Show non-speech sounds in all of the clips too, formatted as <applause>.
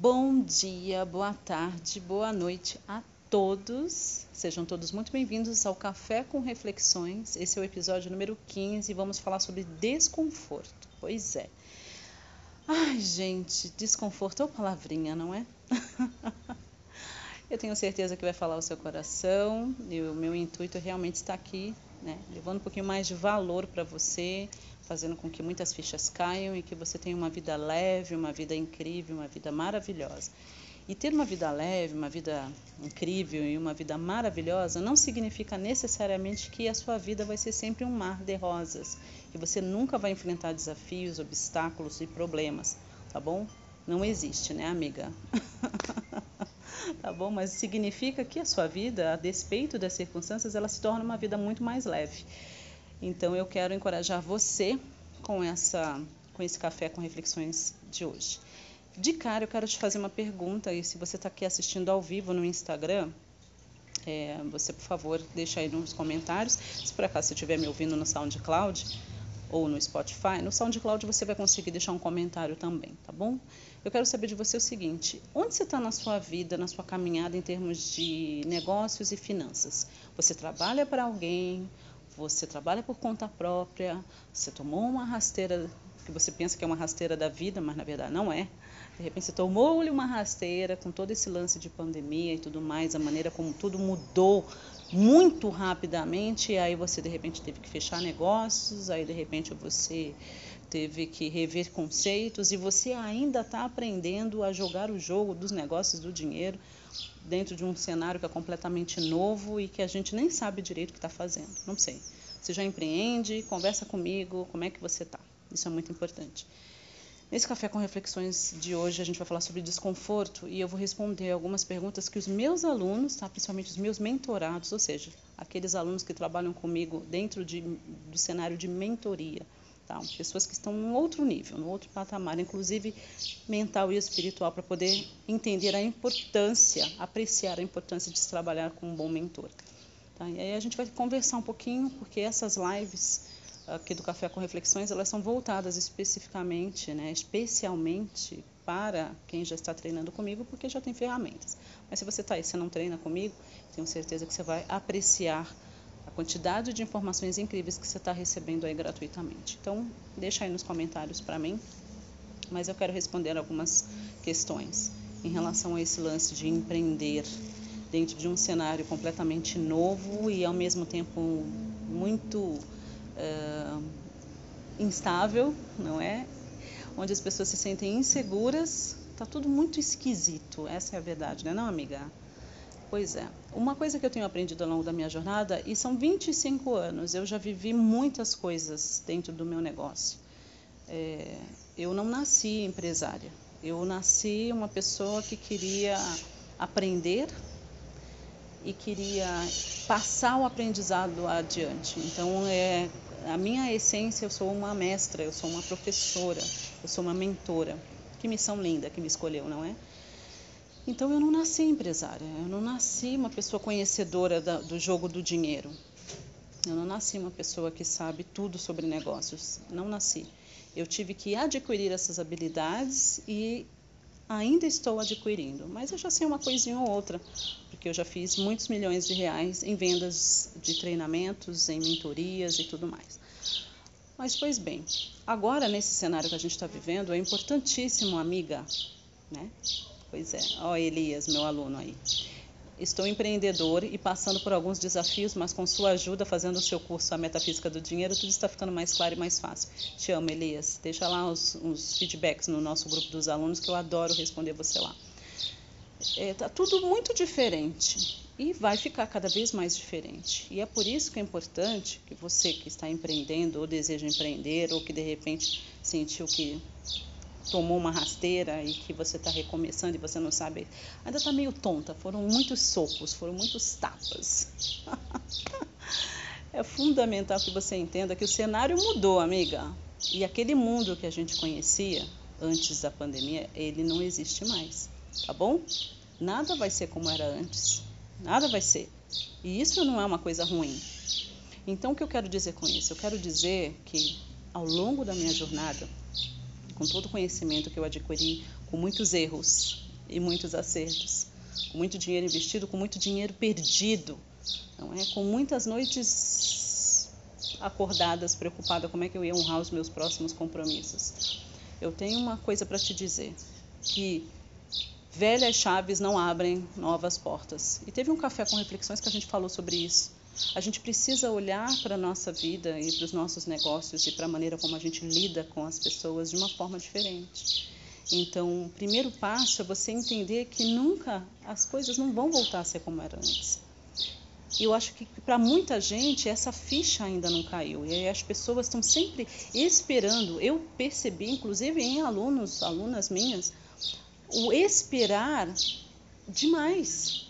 Bom dia, boa tarde, boa noite a todos. Sejam todos muito bem-vindos ao Café com Reflexões. Esse é o episódio número 15 e vamos falar sobre desconforto. Pois é. Ai, gente, desconforto é uma palavrinha, não é? <laughs> Eu tenho certeza que vai falar o seu coração e o meu intuito realmente está aqui, né? Levando um pouquinho mais de valor para você, fazendo com que muitas fichas caiam e que você tenha uma vida leve, uma vida incrível, uma vida maravilhosa. E ter uma vida leve, uma vida incrível e uma vida maravilhosa não significa necessariamente que a sua vida vai ser sempre um mar de rosas, que você nunca vai enfrentar desafios, obstáculos e problemas, tá bom? Não existe, né, amiga? <laughs> tá bom? Mas significa que a sua vida, a despeito das circunstâncias, ela se torna uma vida muito mais leve. Então eu quero encorajar você com essa com esse café com reflexões de hoje. De cara eu quero te fazer uma pergunta e se você está aqui assistindo ao vivo no Instagram, é, você por favor deixa aí nos comentários. Se por acaso você estiver me ouvindo no SoundCloud ou no Spotify, no SoundCloud você vai conseguir deixar um comentário também, tá bom? Eu quero saber de você o seguinte: onde você está na sua vida, na sua caminhada em termos de negócios e finanças? Você trabalha para alguém? você trabalha por conta própria, você tomou uma rasteira que você pensa que é uma rasteira da vida, mas na verdade não é. De repente você tomou-lhe uma rasteira com todo esse lance de pandemia e tudo mais, a maneira como tudo mudou muito rapidamente, aí você de repente teve que fechar negócios, aí de repente você teve que rever conceitos e você ainda está aprendendo a jogar o jogo dos negócios do dinheiro dentro de um cenário que é completamente novo e que a gente nem sabe direito o que está fazendo. Não sei. Você já empreende? Conversa comigo. Como é que você está? Isso é muito importante. Nesse Café com Reflexões de hoje, a gente vai falar sobre desconforto e eu vou responder algumas perguntas que os meus alunos, tá? principalmente os meus mentorados, ou seja, aqueles alunos que trabalham comigo dentro de, do cenário de mentoria, Pessoas que estão em outro nível, no outro patamar, inclusive mental e espiritual, para poder entender a importância, apreciar a importância de se trabalhar com um bom mentor. Tá? E aí a gente vai conversar um pouquinho, porque essas lives aqui do Café com Reflexões, elas são voltadas especificamente, né, especialmente para quem já está treinando comigo, porque já tem ferramentas. Mas se você está aí, você não treina comigo, tenho certeza que você vai apreciar a quantidade de informações incríveis que você está recebendo aí gratuitamente. Então, deixa aí nos comentários para mim, mas eu quero responder algumas questões em relação a esse lance de empreender dentro de um cenário completamente novo e ao mesmo tempo muito uh, instável, não é? Onde as pessoas se sentem inseguras, tá tudo muito esquisito. Essa é a verdade, né, não, amiga? Pois é. Uma coisa que eu tenho aprendido ao longo da minha jornada, e são 25 anos, eu já vivi muitas coisas dentro do meu negócio. É, eu não nasci empresária. Eu nasci uma pessoa que queria aprender e queria passar o aprendizado adiante. Então, é, a minha essência, eu sou uma mestra, eu sou uma professora, eu sou uma mentora. Que missão linda que me escolheu, não é? Então eu não nasci empresária, eu não nasci uma pessoa conhecedora da, do jogo do dinheiro. Eu não nasci uma pessoa que sabe tudo sobre negócios. Não nasci. Eu tive que adquirir essas habilidades e ainda estou adquirindo, mas eu já sei uma coisinha ou outra, porque eu já fiz muitos milhões de reais em vendas de treinamentos, em mentorias e tudo mais. Mas, pois bem, agora nesse cenário que a gente está vivendo, é importantíssimo, amiga, né? Pois é, ó Elias, meu aluno aí. Estou empreendedor e passando por alguns desafios, mas com sua ajuda, fazendo o seu curso A Metafísica do Dinheiro, tudo está ficando mais claro e mais fácil. Te amo, Elias. Deixa lá os, os feedbacks no nosso grupo dos alunos, que eu adoro responder você lá. É, tá tudo muito diferente e vai ficar cada vez mais diferente. E é por isso que é importante que você que está empreendendo ou deseja empreender ou que de repente sentiu que tomou uma rasteira e que você está recomeçando e você não sabe, ainda está meio tonta. Foram muitos socos, foram muitos tapas. <laughs> é fundamental que você entenda que o cenário mudou, amiga. E aquele mundo que a gente conhecia antes da pandemia, ele não existe mais, tá bom? Nada vai ser como era antes. Nada vai ser. E isso não é uma coisa ruim. Então, o que eu quero dizer com isso? Eu quero dizer que ao longo da minha jornada, com todo o conhecimento que eu adquiri, com muitos erros, e muitos acertos. Com muito dinheiro investido, com muito dinheiro perdido. Não é? Com muitas noites acordadas, preocupada como é que eu ia honrar os meus próximos compromissos. Eu tenho uma coisa para te dizer, que velhas chaves não abrem novas portas. E teve um café com reflexões que a gente falou sobre isso. A gente precisa olhar para a nossa vida e para os nossos negócios e para a maneira como a gente lida com as pessoas de uma forma diferente. Então, o primeiro passo é você entender que nunca as coisas não vão voltar a ser como eram antes. Eu acho que para muita gente essa ficha ainda não caiu. E as pessoas estão sempre esperando. Eu percebi, inclusive em alunos, alunas minhas, o esperar demais.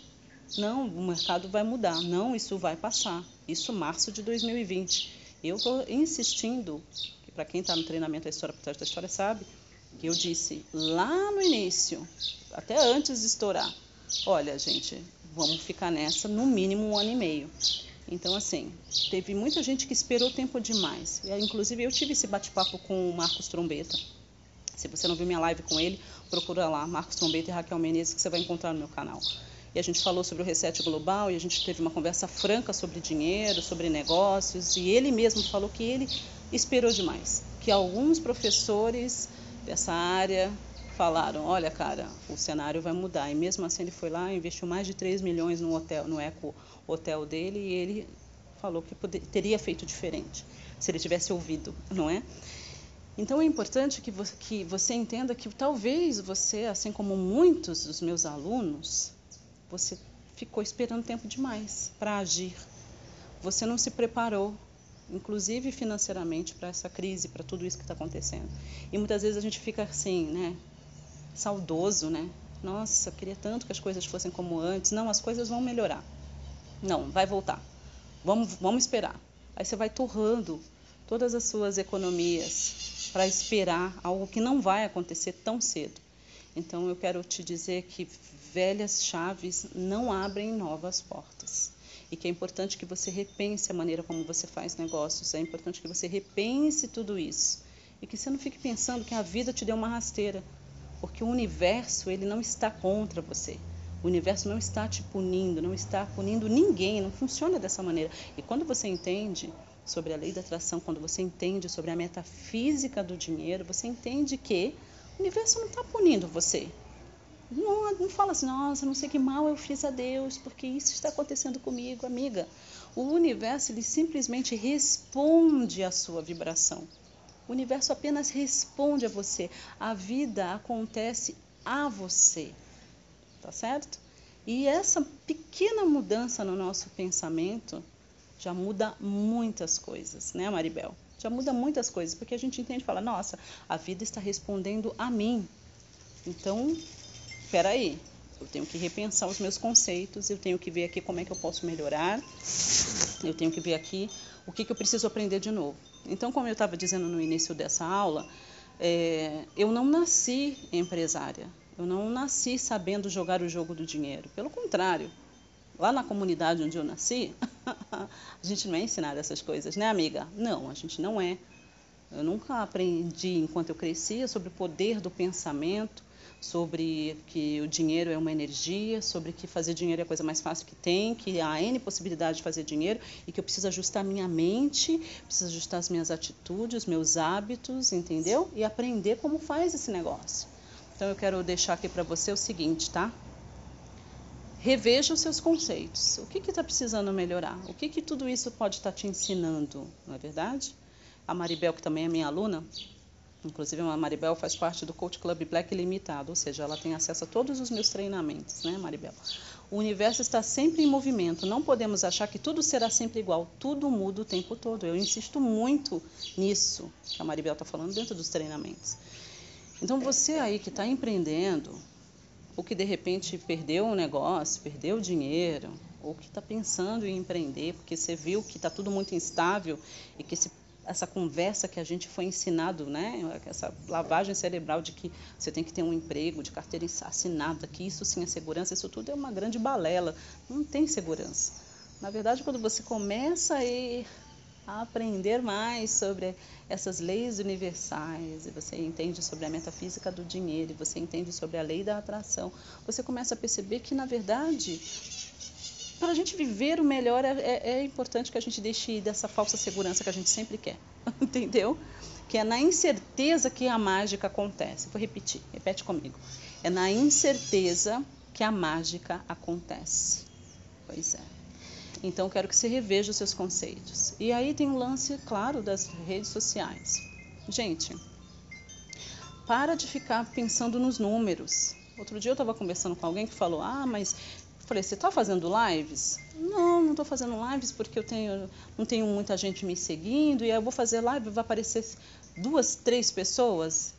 Não, o mercado vai mudar. Não, isso vai passar. Isso março de 2020. Eu estou insistindo, que para quem está no treinamento A História por trás da História sabe, que eu disse lá no início, até antes de estourar, olha gente, vamos ficar nessa no mínimo um ano e meio. Então, assim, teve muita gente que esperou tempo demais. Inclusive, eu tive esse bate-papo com o Marcos Trombeta. Se você não viu minha live com ele, procura lá, Marcos Trombeta e Raquel Menezes, que você vai encontrar no meu canal e a gente falou sobre o reset global e a gente teve uma conversa franca sobre dinheiro, sobre negócios e ele mesmo falou que ele esperou demais, que alguns professores dessa área falaram, olha cara, o cenário vai mudar e mesmo assim ele foi lá, investiu mais de 3 milhões no hotel, no eco hotel dele e ele falou que poder, teria feito diferente se ele tivesse ouvido, não é? Então é importante que que você entenda que talvez você, assim como muitos dos meus alunos, você ficou esperando tempo demais para agir. Você não se preparou, inclusive financeiramente, para essa crise, para tudo isso que está acontecendo. E muitas vezes a gente fica assim, né? Saudoso, né? Nossa, queria tanto que as coisas fossem como antes. Não, as coisas vão melhorar. Não, vai voltar. Vamos, vamos esperar. Aí você vai torrando todas as suas economias para esperar algo que não vai acontecer tão cedo. Então eu quero te dizer que velhas chaves não abrem novas portas. E que é importante que você repense a maneira como você faz negócios, é importante que você repense tudo isso. E que você não fique pensando que a vida te deu uma rasteira, porque o universo ele não está contra você. O universo não está te punindo, não está punindo ninguém, não funciona dessa maneira. E quando você entende sobre a lei da atração, quando você entende sobre a metafísica do dinheiro, você entende que o universo não está punindo você. Não, não fala assim, nossa, não sei que mal eu fiz a Deus, porque isso está acontecendo comigo, amiga. O universo ele simplesmente responde à sua vibração. O universo apenas responde a você. A vida acontece a você. Tá certo? E essa pequena mudança no nosso pensamento já muda muitas coisas, né, Maribel? Já muda muitas coisas, porque a gente entende e fala, nossa, a vida está respondendo a mim. Então, espera aí, eu tenho que repensar os meus conceitos, eu tenho que ver aqui como é que eu posso melhorar, eu tenho que ver aqui o que, que eu preciso aprender de novo. Então, como eu estava dizendo no início dessa aula, é, eu não nasci empresária, eu não nasci sabendo jogar o jogo do dinheiro. Pelo contrário, lá na comunidade onde eu nasci, <laughs> a gente não é ensinado essas coisas, né, amiga? Não, a gente não é. Eu nunca aprendi, enquanto eu crescia, sobre o poder do pensamento, sobre que o dinheiro é uma energia, sobre que fazer dinheiro é a coisa mais fácil que tem, que há N possibilidade de fazer dinheiro e que eu preciso ajustar minha mente, preciso ajustar as minhas atitudes, meus hábitos, entendeu? E aprender como faz esse negócio. Então eu quero deixar aqui para você o seguinte, tá? Reveja os seus conceitos. O que está precisando melhorar? O que, que tudo isso pode estar tá te ensinando, não é verdade? A Maribel, que também é minha aluna, Inclusive, a Maribel faz parte do Coach Club Black Limitado, ou seja, ela tem acesso a todos os meus treinamentos, né, Maribel? O universo está sempre em movimento, não podemos achar que tudo será sempre igual, tudo muda o tempo todo. Eu insisto muito nisso que a Maribel está falando dentro dos treinamentos. Então, você aí que está empreendendo, ou que de repente perdeu um negócio, perdeu dinheiro, ou que está pensando em empreender, porque você viu que está tudo muito instável e que esse essa conversa que a gente foi ensinado, né? Essa lavagem cerebral de que você tem que ter um emprego, de carteira assinada, que isso sim é segurança, isso tudo é uma grande balela. Não tem segurança. Na verdade, quando você começa a, ir, a aprender mais sobre essas leis universais, e você entende sobre a metafísica do dinheiro, e você entende sobre a lei da atração, você começa a perceber que, na verdade, para a gente viver o melhor, é, é, é, importante que a gente deixe dessa falsa segurança que a gente sempre quer, <laughs> entendeu? Que é na incerteza que a mágica acontece. Vou repetir, repete comigo. É na incerteza que a mágica acontece. Pois é. Então, quero que você reveja os seus conceitos. E aí tem um lance, claro, das redes sociais. Gente, para de ficar pensando nos números. Outro dia eu estava conversando com alguém que falou: Ah, mas. Falei: Você está fazendo lives? Não, não estou fazendo lives porque eu tenho, não tenho muita gente me seguindo. E aí eu vou fazer live, vai aparecer duas, três pessoas.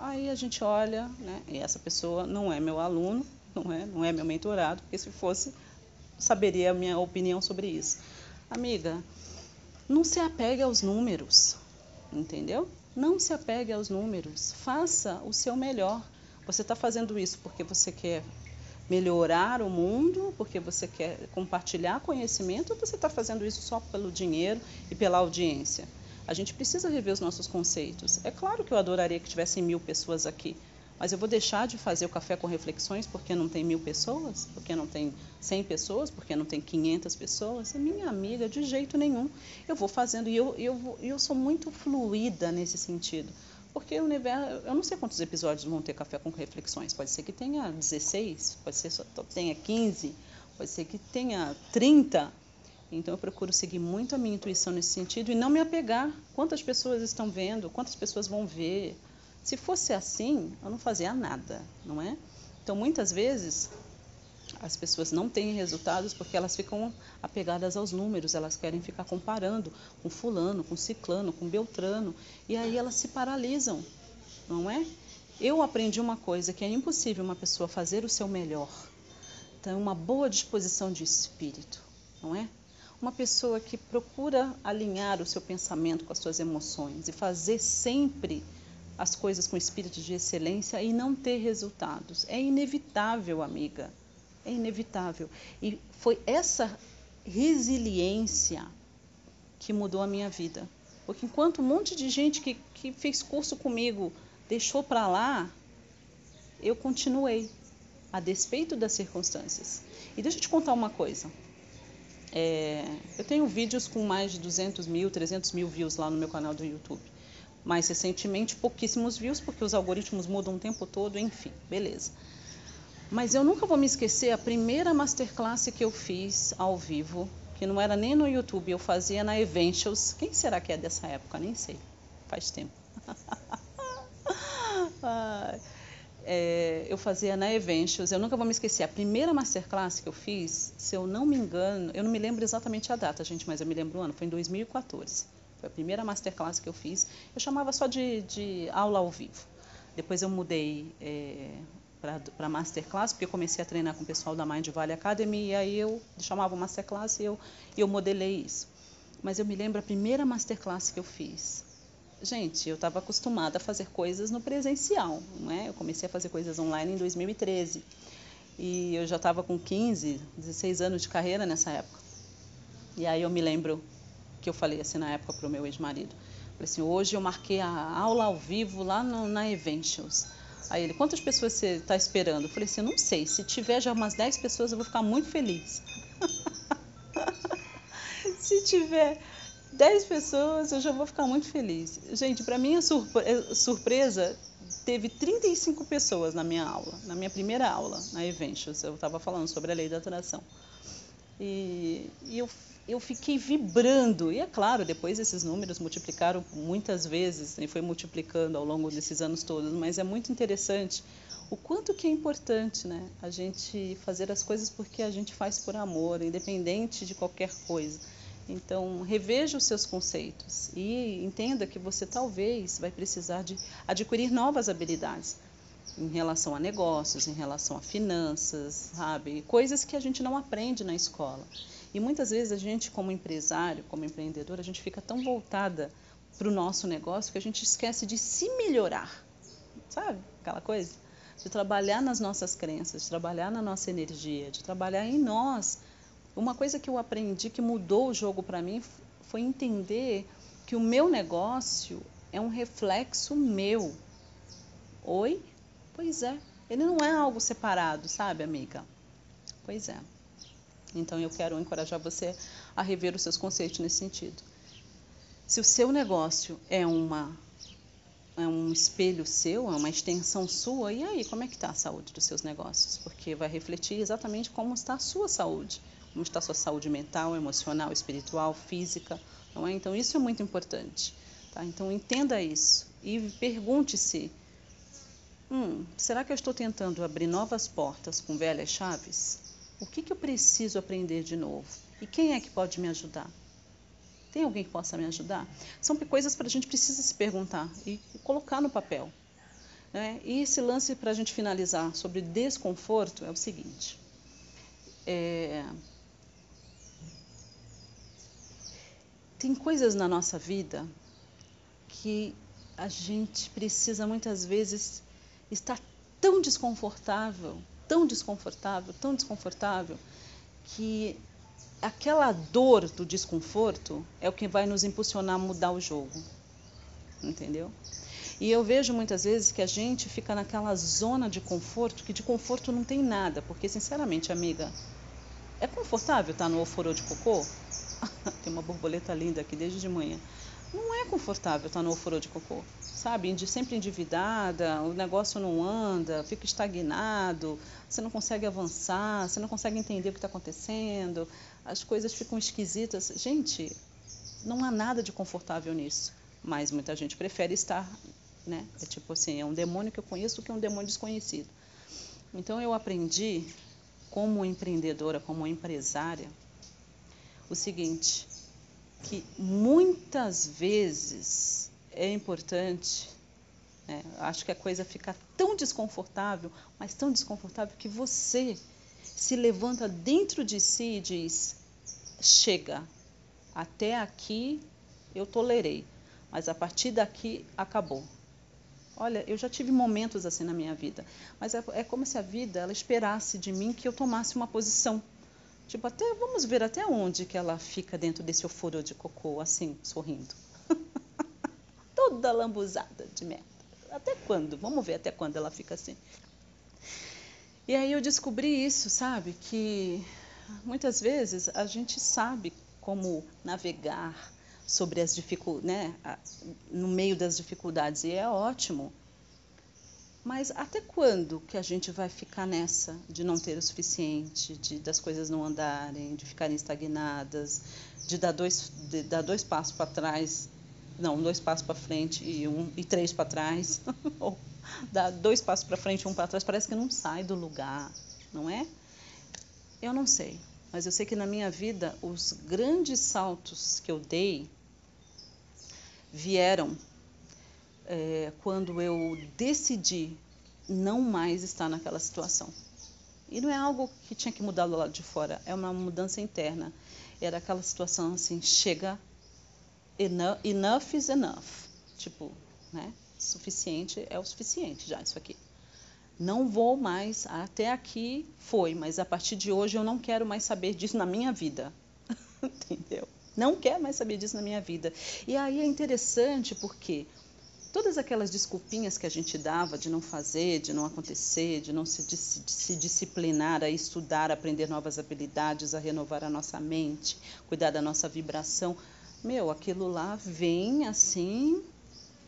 Aí a gente olha, né? E essa pessoa não é meu aluno, não é, não é meu mentorado, porque se fosse, saberia a minha opinião sobre isso. Amiga, não se apegue aos números, entendeu? Não se apegue aos números. Faça o seu melhor. Você está fazendo isso porque você quer melhorar o mundo, porque você quer compartilhar conhecimento, ou você está fazendo isso só pelo dinheiro e pela audiência? A gente precisa rever os nossos conceitos. É claro que eu adoraria que tivessem mil pessoas aqui, mas eu vou deixar de fazer o café com reflexões porque não tem mil pessoas, porque não tem cem pessoas, porque não tem quinhentas pessoas. É minha amiga, de jeito nenhum. Eu vou fazendo e eu, eu, eu sou muito fluida nesse sentido. Porque o universo, eu não sei quantos episódios vão ter café com reflexões. Pode ser que tenha 16, pode ser que tenha 15, pode ser que tenha 30. Então eu procuro seguir muito a minha intuição nesse sentido e não me apegar quantas pessoas estão vendo, quantas pessoas vão ver, se fosse assim, eu não fazia nada, não é? Então, muitas vezes, as pessoas não têm resultados porque elas ficam apegadas aos números, elas querem ficar comparando com fulano, com ciclano, com beltrano, e aí elas se paralisam, não é? Eu aprendi uma coisa que é impossível uma pessoa fazer o seu melhor. Então, uma boa disposição de espírito, não é? Uma pessoa que procura alinhar o seu pensamento com as suas emoções e fazer sempre as coisas com espírito de excelência e não ter resultados. É inevitável, amiga. É inevitável. E foi essa resiliência que mudou a minha vida. Porque enquanto um monte de gente que, que fez curso comigo deixou para lá, eu continuei, a despeito das circunstâncias. E deixa eu te contar uma coisa. É, eu tenho vídeos com mais de 200 mil, 300 mil views lá no meu canal do YouTube mais recentemente pouquíssimos views, porque os algoritmos mudam o tempo todo, enfim, beleza. Mas eu nunca vou me esquecer a primeira masterclass que eu fiz ao vivo, que não era nem no YouTube, eu fazia na Eventials. Quem será que é dessa época? Nem sei, faz tempo. <laughs> é, eu fazia na Eventials, eu nunca vou me esquecer. A primeira masterclass que eu fiz, se eu não me engano, eu não me lembro exatamente a data, gente, mas eu me lembro o ano, foi em 2014. Foi a primeira masterclass que eu fiz. Eu chamava só de, de aula ao vivo. Depois eu mudei é, para masterclass, porque eu comecei a treinar com o pessoal da Mind Valley Academy, e aí eu chamava masterclass e eu, eu modelei isso. Mas eu me lembro a primeira masterclass que eu fiz. Gente, eu estava acostumada a fazer coisas no presencial, não é? Eu comecei a fazer coisas online em 2013. E eu já estava com 15, 16 anos de carreira nessa época. E aí eu me lembro que eu falei assim na época para o meu ex-marido. Falei assim, hoje eu marquei a aula ao vivo lá no, na Eventials. Aí ele, quantas pessoas você está esperando? Eu falei assim, não sei, se tiver já umas 10 pessoas eu vou ficar muito feliz. <laughs> se tiver 10 pessoas eu já vou ficar muito feliz. Gente, para minha surpre surpresa, teve 35 pessoas na minha aula, na minha primeira aula na Eventials. Eu estava falando sobre a lei da atração. E, e eu eu fiquei vibrando. E é claro, depois esses números multiplicaram muitas vezes e foi multiplicando ao longo desses anos todos, mas é muito interessante o quanto que é importante, né, a gente fazer as coisas porque a gente faz por amor, independente de qualquer coisa. Então, reveja os seus conceitos e entenda que você talvez vai precisar de adquirir novas habilidades em relação a negócios, em relação a finanças, sabe? Coisas que a gente não aprende na escola. E muitas vezes a gente, como empresário, como empreendedor, a gente fica tão voltada para o nosso negócio que a gente esquece de se melhorar, sabe? Aquela coisa de trabalhar nas nossas crenças, de trabalhar na nossa energia, de trabalhar em nós. Uma coisa que eu aprendi que mudou o jogo para mim foi entender que o meu negócio é um reflexo meu. Oi? Pois é. Ele não é algo separado, sabe, amiga? Pois é. Então eu quero encorajar você a rever os seus conceitos nesse sentido. Se o seu negócio é uma é um espelho seu, é uma extensão sua, e aí, como é que está a saúde dos seus negócios? Porque vai refletir exatamente como está a sua saúde, como está a sua saúde mental, emocional, espiritual, física, não é? Então isso é muito importante, tá? Então entenda isso e pergunte-se, hum, será que eu estou tentando abrir novas portas com velhas chaves? O que, que eu preciso aprender de novo? E quem é que pode me ajudar? Tem alguém que possa me ajudar? São coisas para a gente precisa se perguntar e colocar no papel. Né? E esse lance para a gente finalizar sobre desconforto é o seguinte. É... Tem coisas na nossa vida que a gente precisa muitas vezes estar tão desconfortável tão desconfortável, tão desconfortável, que aquela dor do desconforto é o que vai nos impulsionar a mudar o jogo. Entendeu? E eu vejo muitas vezes que a gente fica naquela zona de conforto, que de conforto não tem nada, porque sinceramente, amiga, é confortável estar no ofurô de cocô? <laughs> tem uma borboleta linda aqui desde de manhã. Não é confortável estar no ofurô de cocô, sabe? Sempre endividada, o negócio não anda, fica estagnado, você não consegue avançar, você não consegue entender o que está acontecendo, as coisas ficam esquisitas. Gente, não há nada de confortável nisso, mas muita gente prefere estar, né? É tipo assim, é um demônio que eu conheço do que um demônio desconhecido. Então eu aprendi, como empreendedora, como empresária, o seguinte, que muitas vezes é importante é, acho que a coisa fica tão desconfortável, mas tão desconfortável que você se levanta dentro de si e diz: chega, até aqui eu tolerei, mas a partir daqui acabou. Olha, eu já tive momentos assim na minha vida, mas é, é como se a vida ela esperasse de mim que eu tomasse uma posição. Tipo, até vamos ver até onde que ela fica dentro desse ofuro de cocô, assim, sorrindo. <laughs> Toda lambuzada de merda. Até quando? Vamos ver até quando ela fica assim. E aí eu descobri isso, sabe? Que muitas vezes a gente sabe como navegar sobre as dificuldades, né? no meio das dificuldades, e é ótimo. Mas até quando que a gente vai ficar nessa de não ter o suficiente, de das coisas não andarem, de ficarem estagnadas, de dar dois, de dar dois passos para trás não, dois passos para frente e um e três para trás, <laughs> ou dá dois passos para frente e um para trás, parece que não sai do lugar, não é? Eu não sei, mas eu sei que na minha vida os grandes saltos que eu dei vieram é, quando eu decidi não mais estar naquela situação. E não é algo que tinha que mudar do lado de fora, é uma mudança interna. Era aquela situação assim, chega enough, enough is enough. Tipo, né? Suficiente é o suficiente já, isso aqui. Não vou mais, até aqui foi, mas a partir de hoje eu não quero mais saber disso na minha vida. <laughs> Entendeu? Não quero mais saber disso na minha vida. E aí é interessante porque todas aquelas desculpinhas que a gente dava de não fazer, de não acontecer, de não se, de, de se disciplinar a estudar, a aprender novas habilidades, a renovar a nossa mente, cuidar da nossa vibração, meu, aquilo lá vem assim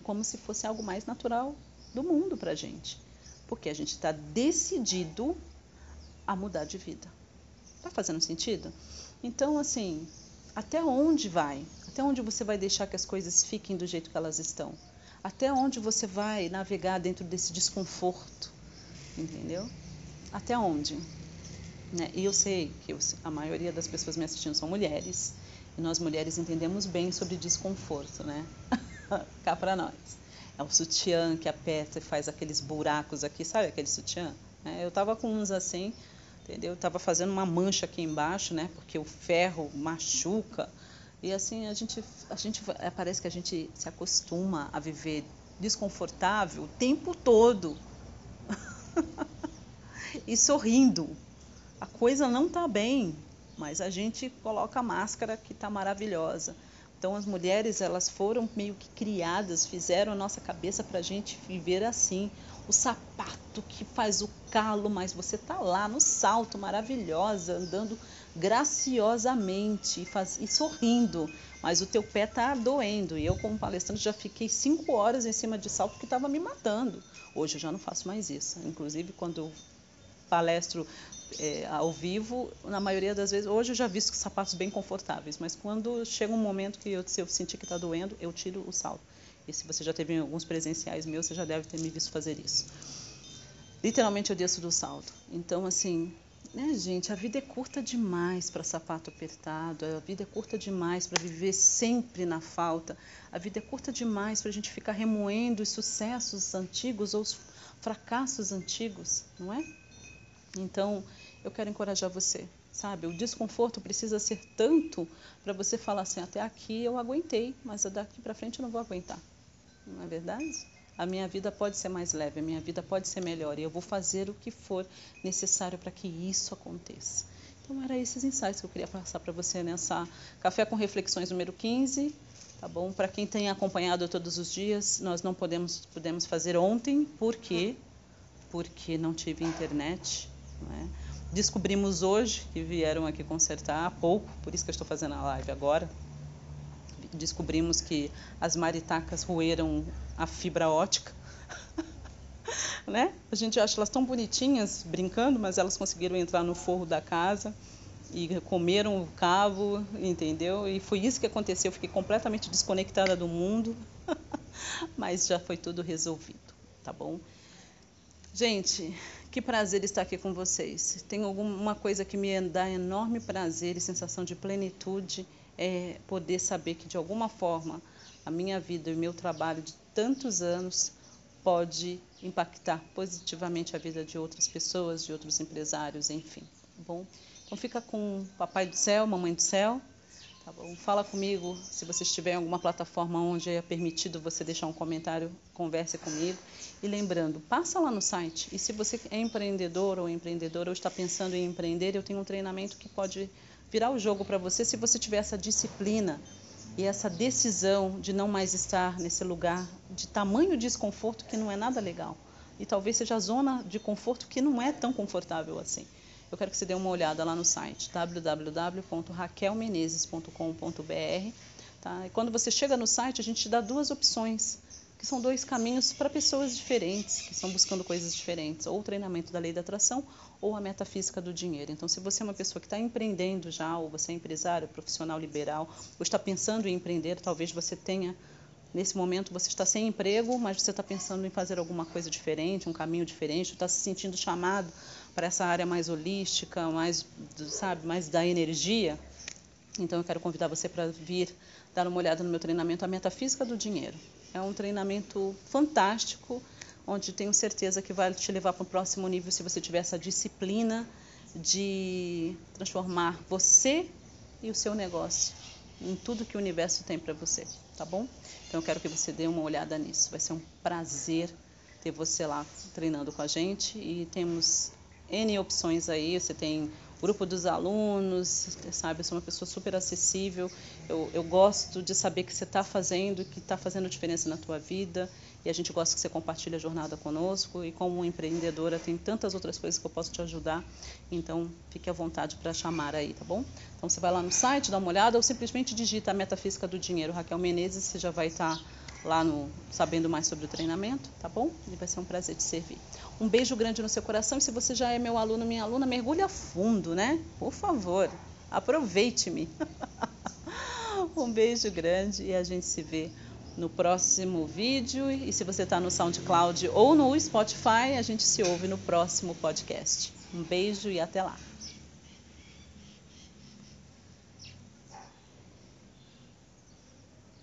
como se fosse algo mais natural do mundo para gente. Porque a gente está decidido a mudar de vida. Tá fazendo sentido? Então, assim, até onde vai? Até onde você vai deixar que as coisas fiquem do jeito que elas estão? Até onde você vai navegar dentro desse desconforto? Entendeu? Até onde? Né? E eu sei que eu, a maioria das pessoas me assistindo são mulheres. E nós mulheres entendemos bem sobre desconforto, né? <laughs> Cá para nós. É o sutiã que aperta e faz aqueles buracos aqui, sabe aquele sutiã? É, eu tava com uns assim, entendeu? Eu tava fazendo uma mancha aqui embaixo, né? Porque o ferro machuca. E assim, a gente, a gente é, parece que a gente se acostuma a viver desconfortável o tempo todo. <laughs> e sorrindo. A coisa não tá bem, mas a gente coloca a máscara que está maravilhosa. Então as mulheres elas foram meio que criadas, fizeram a nossa cabeça para a gente viver assim. O sapato que faz o calo, mas você tá lá no salto, maravilhosa, andando graciosamente e, faz, e sorrindo, mas o teu pé tá doendo. E eu, como palestrante, já fiquei cinco horas em cima de salto que estava me matando. Hoje eu já não faço mais isso. Inclusive, quando eu palestro é, ao vivo, na maioria das vezes, hoje eu já visto sapatos bem confortáveis, mas quando chega um momento que eu, se eu sentir que está doendo, eu tiro o salto. E se você já teve alguns presenciais meus, você já deve ter me visto fazer isso. Literalmente eu desço do salto. Então, assim, né, gente, a vida é curta demais para sapato apertado, a vida é curta demais para viver sempre na falta, a vida é curta demais para a gente ficar remoendo os sucessos antigos ou os fracassos antigos, não é? Então, eu quero encorajar você, sabe? O desconforto precisa ser tanto para você falar assim: até aqui eu aguentei, mas daqui para frente eu não vou aguentar. Não é verdade? A minha vida pode ser mais leve, a minha vida pode ser melhor e eu vou fazer o que for necessário para que isso aconteça. Então, era esses insights que eu queria passar para você nessa Café com Reflexões número 15. Tá bom? Para quem tem acompanhado todos os dias, nós não podemos, podemos fazer ontem, por quê? Porque não tive internet né? Descobrimos hoje que vieram aqui consertar há pouco, por isso que eu estou fazendo a live agora. Descobrimos que as maritacas roeram a fibra ótica. <laughs> né? A gente acha elas tão bonitinhas brincando, mas elas conseguiram entrar no forro da casa e comeram o cabo, entendeu? E foi isso que aconteceu. Eu fiquei completamente desconectada do mundo, <laughs> mas já foi tudo resolvido, tá bom? Gente, que prazer estar aqui com vocês. Tem alguma coisa que me dá enorme prazer e sensação de plenitude é poder saber que de alguma forma a minha vida e o meu trabalho de tantos anos pode impactar positivamente a vida de outras pessoas, de outros empresários, enfim. Tá bom, então fica com Papai do Céu, Mamãe do Céu Tá bom? Fala comigo se você estiver em alguma plataforma onde é permitido você deixar um comentário, converse comigo. E lembrando, passa lá no site. E se você é empreendedor ou empreendedora ou está pensando em empreender, eu tenho um treinamento que pode virar o jogo para você se você tiver essa disciplina e essa decisão de não mais estar nesse lugar de tamanho desconforto que não é nada legal. E talvez seja a zona de conforto que não é tão confortável assim eu quero que você dê uma olhada lá no site www.raquelmenezes.com.br. Tá? E quando você chega no site, a gente te dá duas opções, que são dois caminhos para pessoas diferentes, que estão buscando coisas diferentes, ou treinamento da lei da atração, ou a metafísica do dinheiro. Então, se você é uma pessoa que está empreendendo já, ou você é empresário, profissional liberal, ou está pensando em empreender, talvez você tenha Nesse momento você está sem emprego, mas você está pensando em fazer alguma coisa diferente, um caminho diferente, está se sentindo chamado para essa área mais holística, mais, sabe, mais da energia. Então eu quero convidar você para vir dar uma olhada no meu treinamento A Metafísica do Dinheiro. É um treinamento fantástico, onde tenho certeza que vai te levar para o próximo nível se você tiver essa disciplina de transformar você e o seu negócio em tudo que o universo tem para você tá bom? Então eu quero que você dê uma olhada nisso. Vai ser um prazer ter você lá treinando com a gente e temos N opções aí. Você tem grupo dos alunos, sabe? Eu sou uma pessoa super acessível. Eu, eu gosto de saber que você está fazendo, que está fazendo diferença na tua vida. E a gente gosta que você compartilhe a jornada conosco. E como empreendedora, tem tantas outras coisas que eu posso te ajudar. Então, fique à vontade para chamar aí, tá bom? Então, você vai lá no site, dá uma olhada, ou simplesmente digita a Metafísica do Dinheiro, Raquel Menezes, você já vai estar. Tá lá no sabendo mais sobre o treinamento, tá bom? E vai ser um prazer te servir. Um beijo grande no seu coração e se você já é meu aluno, minha aluna, mergulha fundo, né? Por favor, aproveite-me. <laughs> um beijo grande e a gente se vê no próximo vídeo. E se você está no SoundCloud ou no Spotify, a gente se ouve no próximo podcast. Um beijo e até lá.